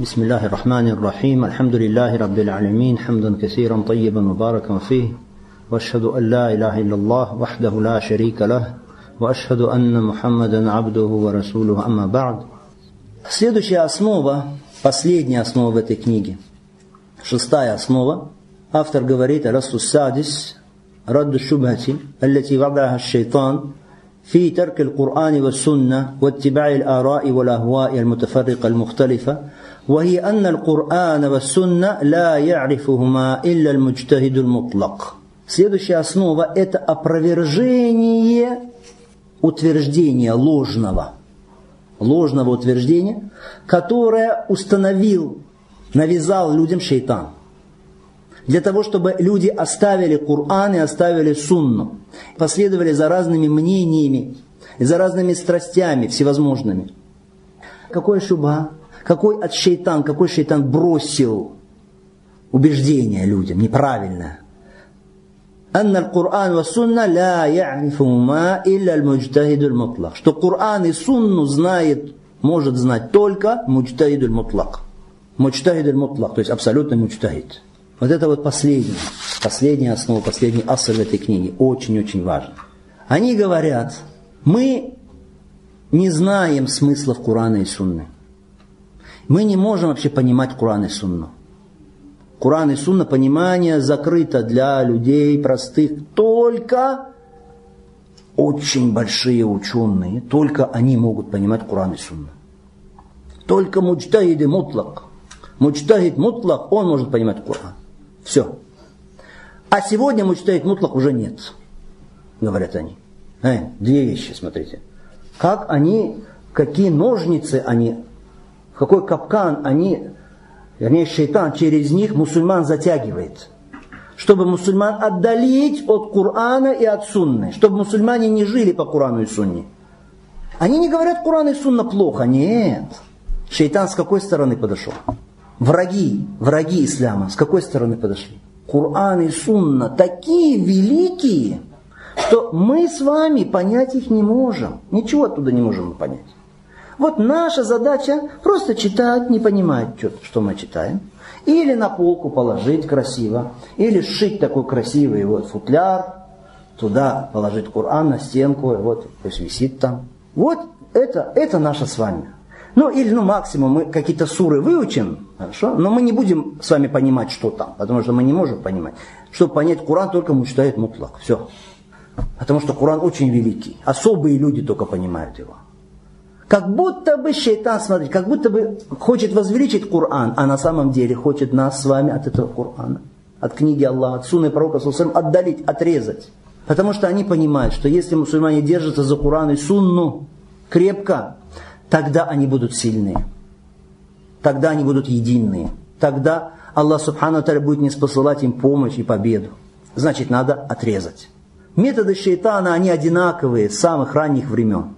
بسم الله الرحمن الرحيم الحمد لله رب العالمين حمدا كثيرا طيبا مباركا فيه واشهد ان لا اله الا الله وحده لا شريك له واشهد ان محمدا عبده ورسوله اما بعد Следующая основа, последняя основа в этой книге, шестая основа, автор говорит «Расту садис, радду шубхати, التي وضعها الشيطان في ترك القرآن والسنة واتباع الآراء والأهواء المتفرقة المختلفة وهي أن القرآن والسنة لا يعرفهما إلا المجتهد المطلق. Следующая основа – это опровержение утверждения ложного, ложного утверждения, которое установил, навязал людям шейтан. Для того, чтобы люди оставили Коран и оставили Сунну, последовали за разными мнениями, и за разными страстями всевозможными. Какое шуба? Какой от шейтан, какой шейтан бросил убеждения людям неправильно. Анна Кур'ан Сунна ля я'рифума илля аль-муджтахиду Что Коран и Сунну знает, может знать только муджтахиду мутлак Муджтахиду мутлак то есть абсолютный муджтахид. Вот это вот последнее, последняя основа, последний аср в этой книге. Очень-очень важно. Они говорят, мы не знаем смысла в Курана и Сунны. Мы не можем вообще понимать Коран и Сунну. Коран и Сунна понимание закрыто для людей простых. Только очень большие ученые, только они могут понимать Коран и Сунну. Только муджтахид и мутлак. Муджтахид мутлак, он может понимать Коран. Все. А сегодня муджтахид мутлак уже нет, говорят они. Э, две вещи, смотрите. Как они, какие ножницы они какой капкан они, вернее, шейтан через них мусульман затягивает. Чтобы мусульман отдалить от Корана и от Сунны. Чтобы мусульмане не жили по Корану и Сунне. Они не говорят, Коран и Сунна плохо. Нет. Шейтан с какой стороны подошел? Враги, враги ислама с какой стороны подошли? Коран и Сунна такие великие, что мы с вами понять их не можем. Ничего оттуда не можем понять. Вот наша задача просто читать, не понимать, что, что мы читаем. Или на полку положить красиво, или сшить такой красивый вот футляр, туда положить Коран на стенку, вот пусть висит там. Вот это, это наше с вами. Ну, или, ну, максимум мы какие-то суры выучим, хорошо, но мы не будем с вами понимать, что там, потому что мы не можем понимать. Чтобы понять Коран, только мы читает мутлак, все. Потому что Коран очень великий, особые люди только понимают его. Как будто бы шейтан, смотрите, как будто бы хочет возвеличить Коран, а на самом деле хочет нас с вами от этого Корана, от книги Аллаха, от сунны пророка, отдалить, отрезать. Потому что они понимают, что если мусульмане держатся за Коран и сунну крепко, тогда они будут сильные. Тогда они будут единые. Тогда Аллах Субхану Таля будет не спосылать им помощь и победу. Значит, надо отрезать. Методы шейтана, они одинаковые с самых ранних времен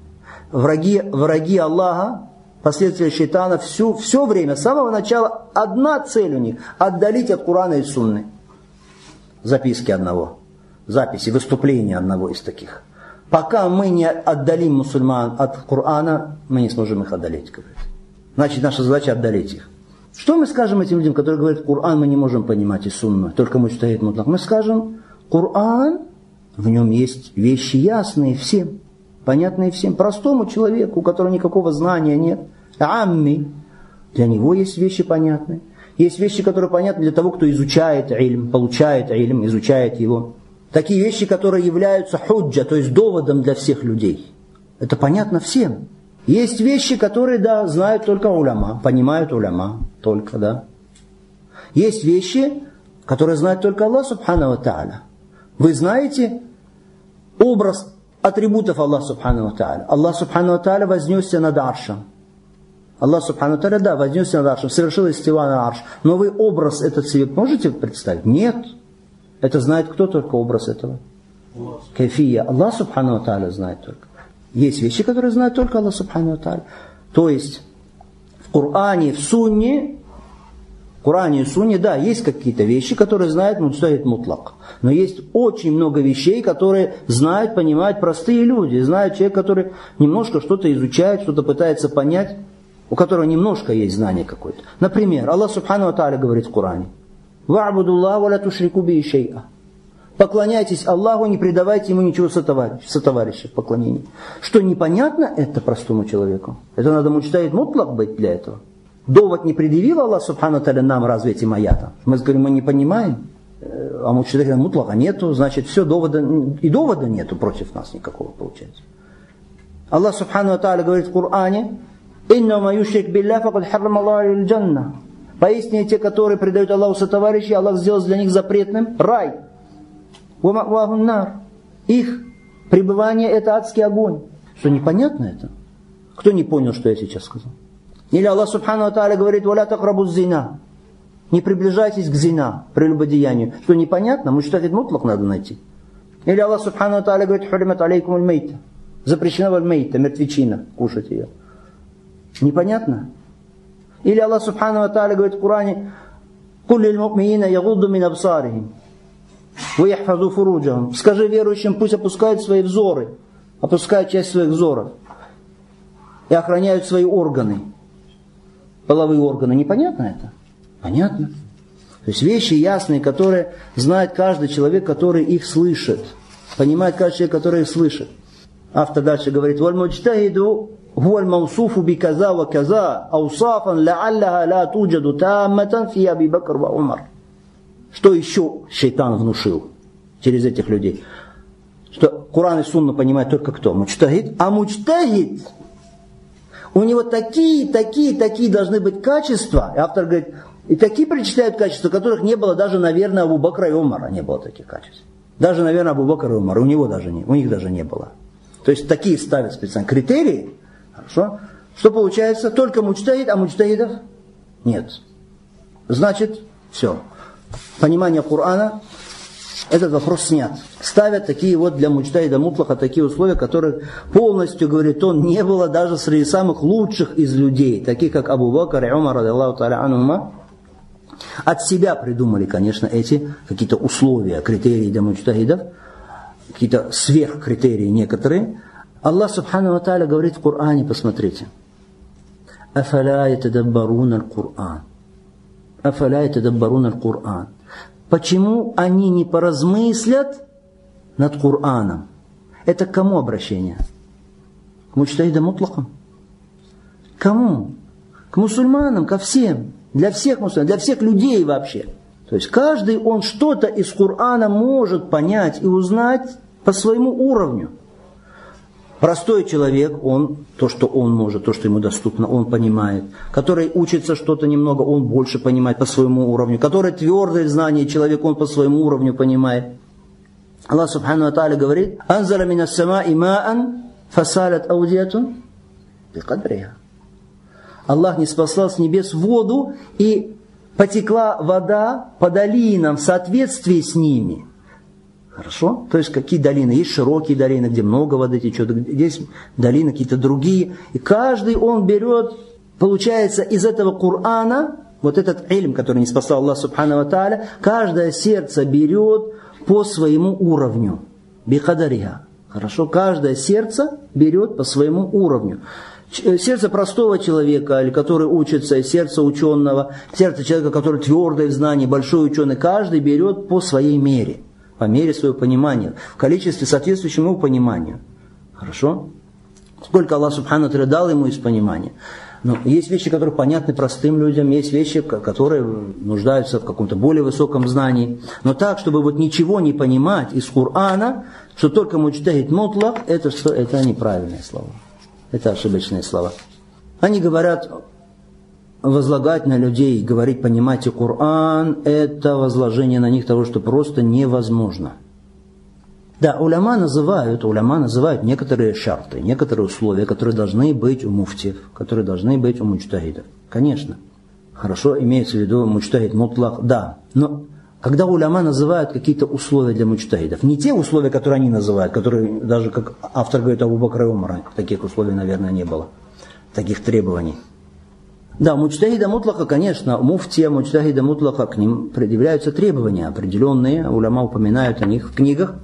враги, враги Аллаха, последствия шайтана, всю, все время, с самого начала, одна цель у них – отдалить от Курана и Сунны. Записки одного, записи, выступления одного из таких. Пока мы не отдалим мусульман от Корана, мы не сможем их одолеть, говорит. Значит, наша задача отдалить их. Что мы скажем этим людям, которые говорят, Коран мы не можем понимать и сунну, только мы стоит мутлак? Мы скажем, Коран, в нем есть вещи ясные всем понятные всем. Простому человеку, у которого никакого знания нет. Амми. Для него есть вещи понятные. Есть вещи, которые понятны для того, кто изучает ильм, получает ильм, изучает его. Такие вещи, которые являются худжа, то есть доводом для всех людей. Это понятно всем. Есть вещи, которые, да, знают только уляма, понимают уляма, только, да. Есть вещи, которые знает только Аллах Субхану Тааля. Вы знаете образ атрибутов Аллаха Субхану Тааля. Аллах Субхану Тааля вознесся над аршем. Аллах Субхану Тааля, да, вознесся над аршем, совершил истива на арш. Но образ этот себе можете представить? Нет. Это знает кто только образ этого? Кайфия. Аллах Субхану Тааля знает только. Есть вещи, которые знает только Аллах Субхану Тааля. То есть в Коране, в Сунне в Коране и Сунне, да, есть какие-то вещи, которые знает муджтахид мутлак. Но есть очень много вещей, которые знают, понимают простые люди. Знают человек, который немножко что-то изучает, что-то пытается понять. у которого немножко есть знание какое-то. Например, Аллах Субхану Тааля говорит в Коране, «Ва'будуллах ва ла тушрику би шей'a». Поклоняйтесь Аллаху, не предавайте ему ничего сотоварища в поклонении. Что непонятно это простому человеку. Это надо мучтаид мутлак быть для этого. Довод не предъявил Аллах Субхану Таля нам разве этим аятом. Мы говорим, мы не понимаем. Э, а мучтаид мутлака нету, значит все, довода, и довода нету против нас никакого получается. Аллах Субхану Таля говорит в Коране, «Иннама юшрик билля факад харрам джанна». Поистине те, которые предают Аллаху сотоварищи, Аллах сделал для них запретным рай. Их пребывание это адский огонь. Что непонятно это? Кто не понял, что я сейчас сказал? Или Аллах Субхану Ата'аля говорит, «Валя такрабу зина». Не приближайтесь к зина, прелюбодеянию. Что непонятно? Считаем, мутлак надо найти. Или Аллах Субхану Ата'аля говорит, «Хурмат алейкум аль-мейта». Запрещена валь-мейта, мертвечина, кушать ее. Непонятно? Или Аллах Субхану Ата'аля говорит в Коране, «Кулли аль-му'миина ягудду мин абсарихим». «Ваяхфазу фуруджахум». Скажи верующим, пусть опускают свои взоры, опускают часть своих взоров и охраняют свои органы, половые органы. Непонятно это? Понятно. То есть вещи ясные, которые знает каждый человек, который их слышит. Понимает каждый человек, который их слышит. Автор дальше говорит, «Вальмуджтахиду هو الموصوف بكذا وكذا أوصافا لعلها لا توجد تامة في أبي بكر وعمر что еще шайтан внушил через этих людей? Что Куран и Сунна понимает только кто? Мучтагид. А мучтагид, у него такие, такие, такие должны быть качества. И автор говорит, и такие причисляют качества, которых не было даже, наверное, у Бакра и Умара не было таких качеств. Даже, наверное, Абу Бакр и Умар, у него даже не, у них даже не было. То есть такие ставят специально критерии, хорошо, что получается, только мучтагид, а мучтагидов нет. Значит, все понимания Корана, этот вопрос снят. Ставят такие вот для мучтаида мутлаха такие условия, которые полностью, говорит он, не было даже среди самых лучших из людей, таких как Абу Бакр и Умар, анума. От себя придумали, конечно, эти какие-то условия, критерии для мучтахидов, какие-то сверхкритерии некоторые. Аллах Субхану Ва говорит в Коране, посмотрите. «Афаля ятадаббаруна аль-Кур'ан». Афаля ятадаббаруна аль-Кур'ан. Почему они не поразмыслят над Кур'аном? Это к кому обращение? К мучтаидам мутлакам? Кому? К мусульманам, ко всем. Для всех мусульман, для всех людей вообще. То есть каждый он что-то из Корана может понять и узнать по своему уровню. Простой человек, он, то, что он может, то, что ему доступно, он понимает. Который учится что-то немного, он больше понимает по своему уровню. Который твердое знание человек, он по своему уровню понимает. Аллах Субхану Ва Тааля говорит, «Анзара мина сама имаан фасалят аудиатун бикадриха». Аллах не спасал с небес воду, и потекла вода по долинам в соответствии с ними – Хорошо? То есть какие долины? Есть широкие долины, где много воды течет, есть долины какие-то другие. И каждый он берет, получается, из этого Корана, вот этот илм, который не спасал Аллах Субхану Тааля, каждое сердце берет по своему уровню. Бихадариха. Хорошо? Каждое сердце берет по своему уровню. Э, сердце простого человека, или который учится, сердце ученого, сердце человека, который твердое в знании, большой ученый, каждый берет по своей мере по мере своего понимания, в количестве соответствующему ему пониманию. Хорошо? Сколько Аллах Субхану дал ему из понимания. Но есть вещи, которые понятны простым людям, есть вещи, которые нуждаются в каком-то более высоком знании. Но так, чтобы вот ничего не понимать из Корана, что только мучтахид мутлах, это, что, это неправильные слова. Это ошибочные слова. Они говорят, возлагать на людей, говорить, понимаете, Коран, это возложение на них того, что просто невозможно. Да, уляма называют, уляма называют некоторые шарты, некоторые условия, которые должны быть у муфтиев, которые должны быть у мучтагидов. Конечно. Хорошо, имеется в виду мучтагид мутлах, да. Но когда уляма называют какие-то условия для мучтагидов, не те условия, которые они называют, которые даже как автор говорит Абу Бакр Умара, таких условий, наверное, не было, таких требований. Да, мучтахида мутлаха, конечно, муфтия, мучтахида мутлаха, к ним предъявляются требования определенные, уляма упоминают о них в книгах.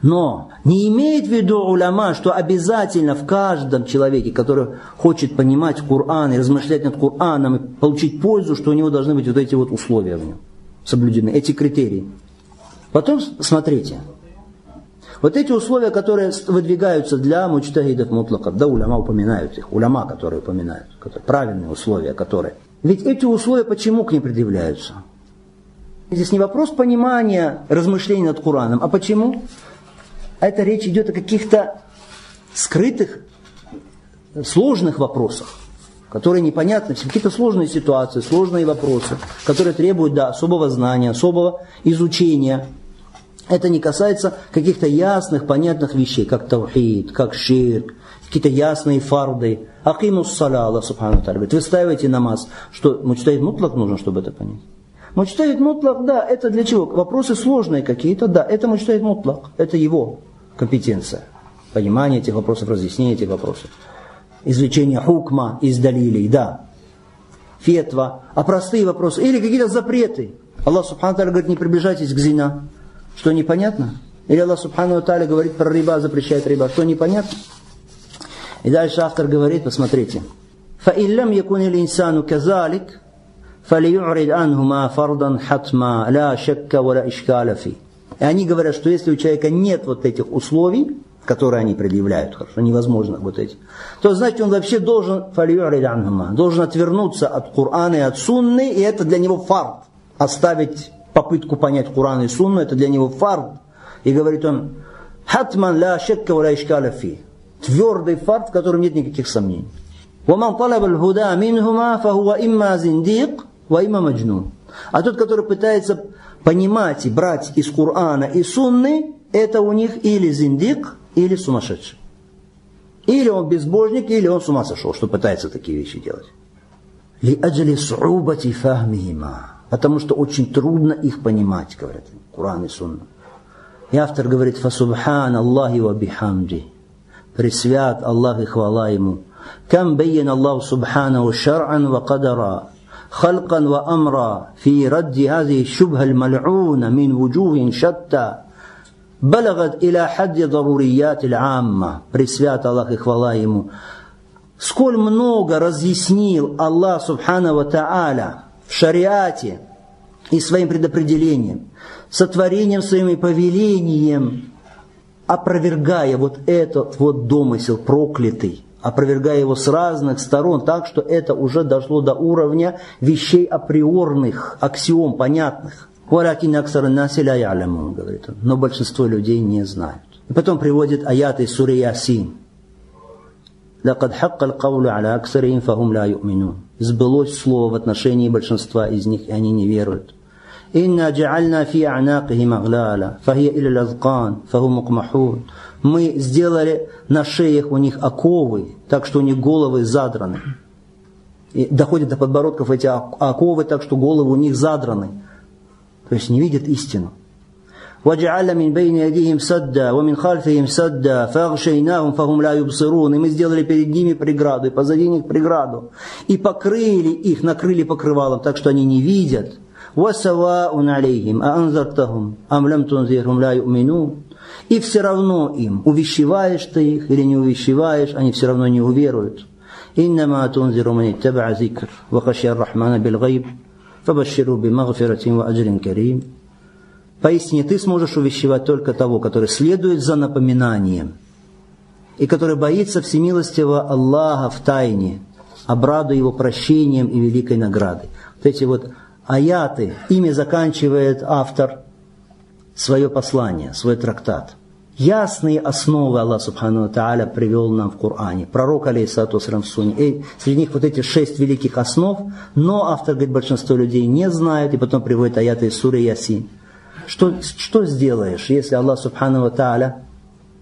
Но Не имеет в виду уляма, что обязательно в каждом человеке, который хочет понимать Коран и размышлять над Кораном и получить пользу, что у него должны быть вот эти вот условия в нем соблюдены, эти критерии. Потом смотрите, вот эти условия, которые выдвигаются для мучтагидов мутлаков, да, уляма упоминают их, уляма, которые упоминают, которые, правильные условия, которые. Ведь эти условия почему к ним предъявляются? Здесь не вопрос понимания размышлений над Кураном, а почему? А это речь идет о каких-то скрытых, сложных вопросах, которые непонятны, какие-то сложные ситуации, сложные вопросы, которые требуют да, особого знания, особого изучения. Это не касается каких-то ясных, понятных вещей, как таухид, как ширк, какие-то ясные фарды. Акимус саля, Аллах Субхану вы ставите намаз. Что, мучтаид мутлак нужно, чтобы это понять? Мучтаид мутлак, да, это для чего? Вопросы сложные какие-то, да, это мучтаид мутлак, это его компетенция. Понимание этих вопросов, разъяснение этих вопросов. Извлечение хукма из далилей, да. Фетва, а простые вопросы. Или какие-то запреты. Аллах Субхану говорит, не приближайтесь к зина. Что непонятно? Или Аллах Субхану Тааля говорит про риба, запрещает риба. Что непонятно? И дальше автор говорит, посмотрите. فَإِن يَكُنِ الْإِنسَانُ كَذَلِكَ فَلْيُعْرِضْ عَنْهُمَا فَرْضًا حَتْمًا لَا شَكَّ وَلَا إِشْكَالَ فِيهِ И они говорят, что если у человека нет вот этих условий, которые они предъявляют, хорошо, невозможно вот эти, то значит он вообще должен, должен отвернуться от Корана и от Сунны, и это для него фарт. Оставить попытку понять Куран и Сунну, это для него фард. И говорит он, хатман ла шекка ва ишкаля фи. Твердый фард, в котором нет никаких сомнений. ومن طلب الهدى منهما فهو إما زنديق وإما مجنون. А тот, который пытается понимать и брать из Корана и Сунны, это у них или зиндик, или сумасшедший. Или он безбожник, или он с ума сошел, что пытается такие вещи делать. لأجل صعوبة فهمهما потому что очень трудно их понимать, говорят Куран и Сунна. И автор говорит, «Фасубхан Аллахи ва бихамди». Пресвят Аллах и хвала Ему. كم بين الله سبحانه شرعا وقدرا خلقا وأمرا في رد هذه الشبهة الملعونة من وجوه شتى بلغت إلى حد ضروريات العامة пресвят Аллах и хвала Ему сколь много разъяснил Аллах Субхану Ва Та'аля шариате и своим предопределением, сотворением своим и повелением, опровергая вот этот вот домысел проклятый, опровергая его с разных сторон, так что это уже дошло до уровня вещей априорных, аксиом понятных. говорит он, но большинство людей не знают. И потом приводит аяты сури Ясин. «Лакад хаккаль кауля аля аксарин фахум ла юмину». Сбылось слово в отношении большинства из них, и они не веруют. «Инна джаальна фи а'накихим аглаля, фахия илля лазкан, фахум укмахун». Мы сделали на шеях у них оковы, так что у них головы задраны. И доходят до подбородков эти оковы, так что головы у них задраны. То есть не видят истину. وجعل من بين يديهم سدا ومن خلفهم سدا فأغشيناهم فهم لا يبصرون. И мы сделали перед ними преграду, и позади них преграду. И покрыли их, накрыли покрывалом, так что они не видят. وَسَوَاءٌ عَلَيْهِمْ أَأَنذَرْتَهُمْ أَمْ لَمْ تُنذِرْهُمْ لَا يُؤْمِنُونَ И все равно им, увещеваешь ты их или не увещеваешь, они все равно не уверуют. إنما تنذر من اتبع ذكر وخشي الرحمن بالغيب فبشره بمغفرة وأجر كريم Поистине ты сможешь увещевать только того, который следует за напоминанием и который боится всемилостивого Аллаха в тайне, обрадуя его прощением и великой наградой. Вот эти вот аяты, ими заканчивает автор свое послание, свой трактат. Ясные основы Аллах Субхану Тааля привел нам в Коране. Пророк, алейхиссату в Суне. И среди них вот эти шесть великих основ, но автор говорит, большинство людей не знают, и потом приводит аяты из Суры Ясин. Что, что сделаешь, если Аллах Субхану Тааля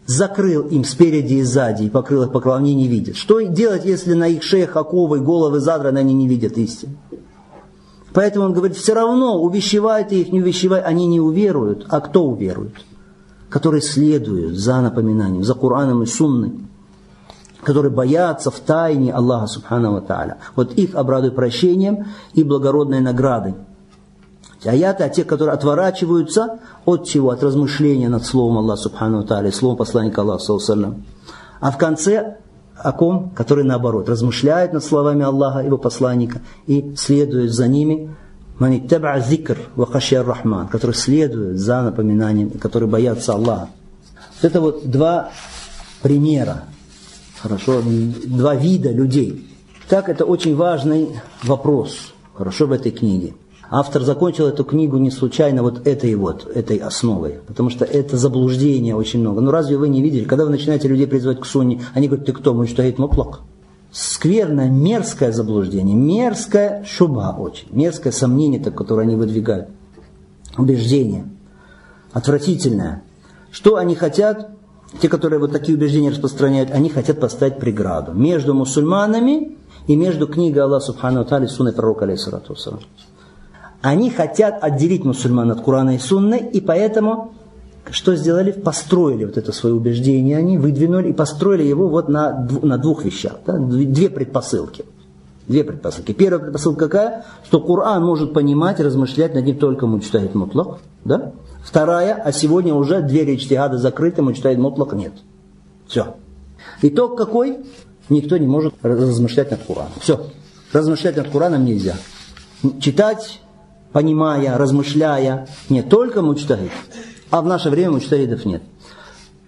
закрыл им спереди и сзади и покрыл их покровом, они не видят? Что делать, если на их шеях оковы, головы задраны, они не видят истины? Поэтому он говорит, все равно, увещевай ты их, не увещевай, они не уверуют. А кто уверует? Которые следуют за напоминанием, за Кураном и Сунной которые боятся в тайне Аллаха Субхану Тааля. Вот их обрадуй прощением и благородной наградой. Аяты, а те, которые отворачиваются от чего? От размышления над словом Аллаха Субхану Тааля, словом посланника Аллаха Саллаллаху А в конце о ком? Который наоборот, размышляет над словами Аллаха, его посланника, и следует за ними, маниттаба зикр вахашьяр рахман, который следует за напоминанием, который боятся Аллаха. Это вот два примера, хорошо, два вида людей. Так это очень важный вопрос, хорошо, в этой книге. Автор закончил эту книгу не случайно вот этой вот, этой основой, потому что это заблуждение очень много. Ну разве вы не видели, когда вы начинаете людей призывать к сунне, они говорят, ты кто, муджтахид мутлак? Скверное, мерзкое заблуждение, мерзкое шуба очень, мерзкое сомнение, которое они выдвигают, убеждение, отвратительное. Что они хотят? Те, которые вот такие убеждения распространяют, они хотят поставить преграду между мусульманами и между книгой Аллаха Субхану Тали и сунной пророка, алейхиссалату они хотят отделить мусульман от Корана и Сунны, и поэтому что сделали? Построили вот это свое убеждение, они выдвинули и построили его вот на, на двух вещах. Да? Две предпосылки. Две предпосылки. Первая предпосылка какая? Что Коран может понимать, размышлять над ним только мучтahid мутлак. Да? Вторая, а сегодня уже двери ичтигада закрыты, мучтahid мутлак нет. Все. Итог какой? Никто не может размышлять над Кораном. Все. Размышлять над Кораном нельзя. Читать понимая, размышляя. Не только мучтahид, а в наше время мучтahидов нет.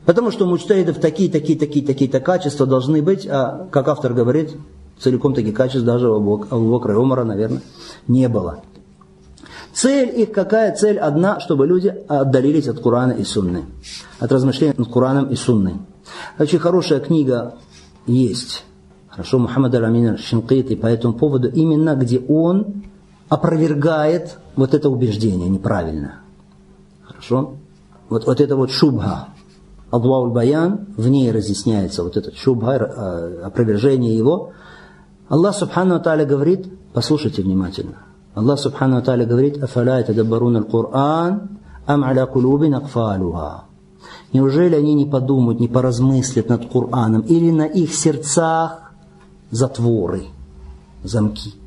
Потому что у мучтahидов такие, такие, такие, такие-то качества должны быть, а, как автор говорит, целиком таких качеств даже у Бокра и наверное, не было. Цель их какая? Цель одна, чтобы люди отдалились от Корана и Сунны. От размышлений над Кораном и Сунной. Очень хорошая книга есть. Хорошо, Мухаммад Аль-Амин Шинкити по этому поводу, именно где он опровергает вот это убеждение неправильно. Хорошо? Вот, вот это вот шубха. Адвауль Баян, в ней разъясняется вот этот шубха, э, опровержение его. Аллах Субхану Тааля говорит, послушайте внимательно. Аллах Субхану Тааля говорит, «Афаля тадаббарун аль-Кур'ан, ам аля кулубин акфалуха». Неужели они не подумают, не поразмыслят над Кур'аном, или на их сердцах затворы, замки?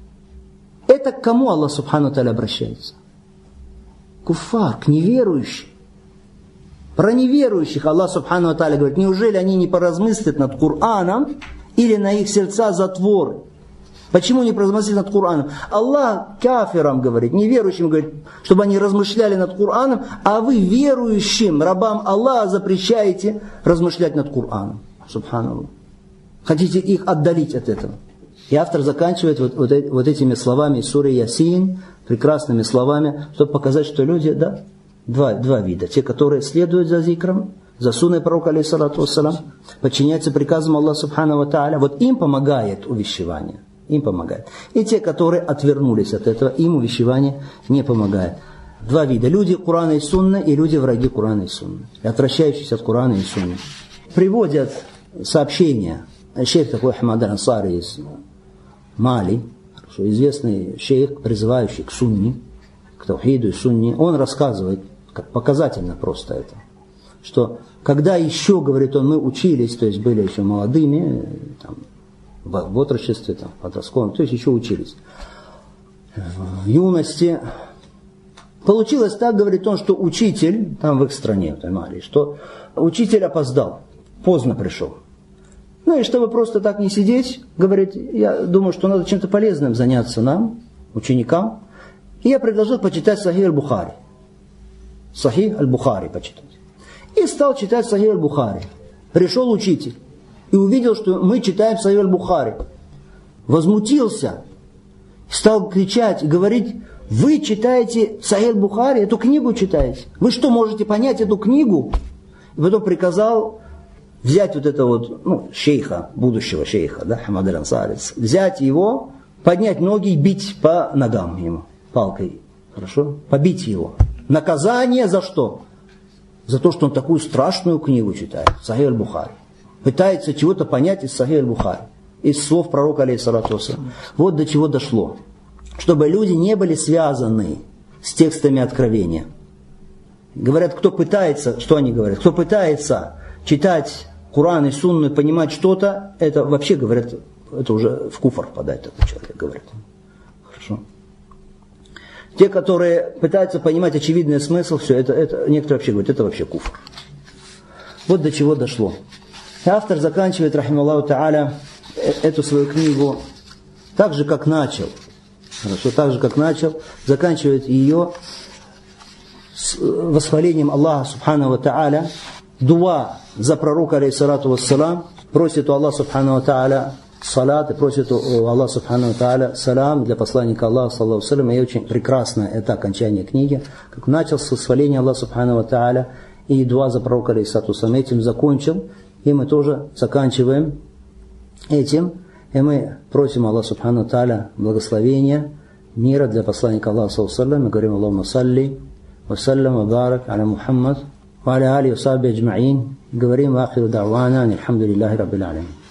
Это к кому Аллах Субхану Таля обращается? Куфар, к неверующим. Про неверующих Аллах Субхану Таля говорит, неужели они не поразмыслят над Кураном или на их сердца затвор? Почему не поразмыслить над Кураном? Аллах кафирам говорит, неверующим говорит, чтобы они размышляли над Кураном, а вы верующим, рабам Аллаха, запрещаете размышлять над Кураном. Субханаллах. Хотите их отдалить от этого. И автор заканчивает вот, вот, вот этими словами суры Ясин, прекрасными словами, чтобы показать, что люди, да, два, два вида. Те, которые следуют за зикром, за сунной пророка, алейхиссалату вассалам, подчиняются приказам Аллаха Субхану Тааля, вот им помогает увещевание. Им помогает. И те, которые отвернулись от этого, им увещевание не помогает. Два вида. Люди Курана и Сунны и люди враги Курана и Сунны. Отвращающиеся от Курана и Сунны. Приводят сообщения. Шейх такой Ахмад Ансари из Мали, что известный шейх, призывающий к сунни, к таухиду и сунни, он рассказывает, как показательно просто это, что когда еще, говорит он, мы учились, то есть были еще молодыми, там, в отрочестве, там, в подростковом, то есть еще учились, в юности, Получилось так, говорит он, что учитель, там в их стране, в Мали, что учитель опоздал, поздно пришел. Ну и чтобы просто так не сидеть, говорит, я думаю, что надо чем-то полезным заняться нам, ученикам. И я предложил почитать Сахих аль-Бухари. Сахих аль-Бухари почитать. И стал читать Сахих аль-Бухари. Пришел учитель и увидел, что мы читаем Сахих аль-Бухари. Возмутился, стал кричать и говорить, вы читаете Сахих аль-Бухари, эту книгу читаете. Вы что, можете понять эту книгу? И потом приказал взять вот это вот, ну, шейха, будущего шейха, да, Хамад Ансарец, взять его, поднять ноги и бить по ногам ему, палкой, хорошо, побить его. Наказание за что? За то, что он такую страшную книгу читает, Сахih аль-Бухари. Пытается чего-то понять из Сахih аль-Бухари, из слов пророка, алейхиссалату Вот до чего дошло. Чтобы люди не были связаны с текстами откровения. Говорят, кто пытается, что они говорят? Кто пытается читать Куран и Сунну и понимать что-то, это вообще, говорят, это уже в куфар впадает этот человек, говорит. Хорошо. Те, которые пытаются понимать очевидный смысл, все это, это некоторые вообще говорят, это вообще куфр. Вот до чего дошло. И автор заканчивает, рахималлаху та'аля, э, эту свою книгу так же, как начал. Хорошо, так же, как начал, заканчивает ее с э, восхвалением Аллаха Субхану Та'аля, дуа за пророка, алейхиссалату вассалам, просит у Аллаха Субхану Та'аля салат и просит у Аллаха Субхану Та'аля салам для посланника Аллаха, саллаху салям. И очень прекрасно это окончание книги, как начал с восхваления Аллаха Субхану Та'аля и дуа за пророка, алейхиссалату вассалам, этим закончил. И мы тоже заканчиваем этим. И мы просим Аллаха Субхану Та'аля благословения, мира для посланника Аллаха, саллаху Мы говорим Аллаху салли, وسلم وبارك على محمد وعلى آله وصحبه أجمعين. قبرين وآخر دعوانا الحمد لله رب العالمين.